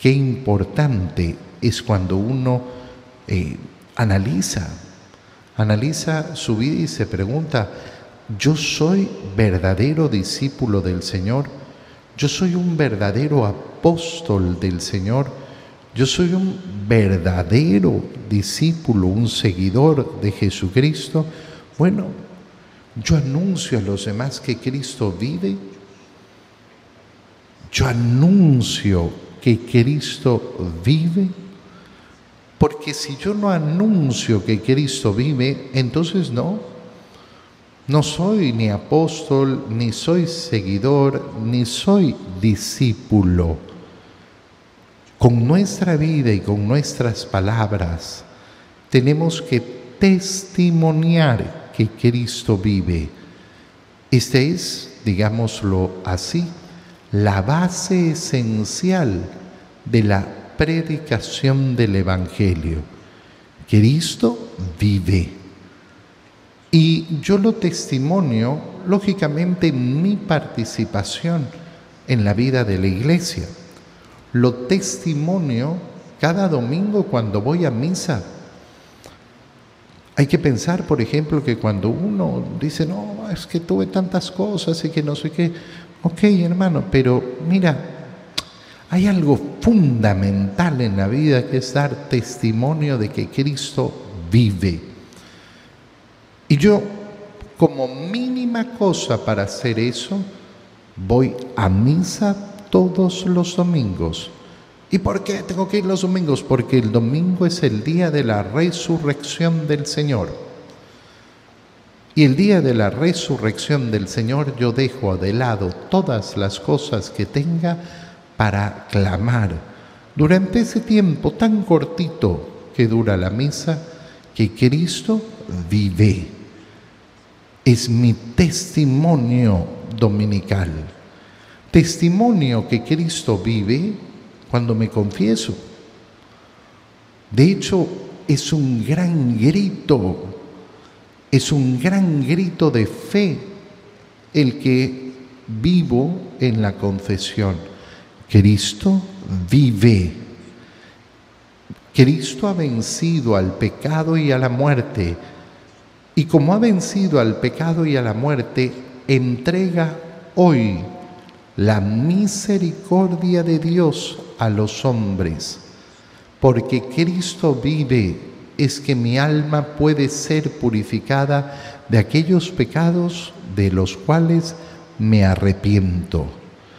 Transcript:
qué importante es cuando uno eh, analiza, analiza su vida y se pregunta, ¿yo soy verdadero discípulo del Señor? ¿Yo soy un verdadero apóstol del Señor? ¿Yo soy un verdadero discípulo, un seguidor de Jesucristo? Bueno, yo anuncio a los demás que Cristo vive. Yo anuncio que Cristo vive. Porque si yo no anuncio que Cristo vive, entonces no. No soy ni apóstol, ni soy seguidor, ni soy discípulo. Con nuestra vida y con nuestras palabras tenemos que testimoniar que Cristo vive. Este es, digámoslo así, la base esencial de la predicación del Evangelio. Cristo vive. Y yo lo testimonio, lógicamente, en mi participación en la vida de la iglesia. Lo testimonio cada domingo cuando voy a misa. Hay que pensar, por ejemplo, que cuando uno dice, no, es que tuve tantas cosas y que no sé qué, ok hermano, pero mira, hay algo fundamental en la vida que es dar testimonio de que Cristo vive. Y yo, como mínima cosa para hacer eso, voy a misa todos los domingos. ¿Y por qué tengo que ir los domingos? Porque el domingo es el día de la resurrección del Señor. Y el día de la resurrección del Señor yo dejo de lado todas las cosas que tenga para clamar durante ese tiempo tan cortito que dura la misa, que Cristo vive. Es mi testimonio dominical. Testimonio que Cristo vive cuando me confieso. De hecho, es un gran grito, es un gran grito de fe el que vivo en la confesión. Cristo vive. Cristo ha vencido al pecado y a la muerte. Y como ha vencido al pecado y a la muerte, entrega hoy la misericordia de Dios a los hombres. Porque Cristo vive es que mi alma puede ser purificada de aquellos pecados de los cuales me arrepiento.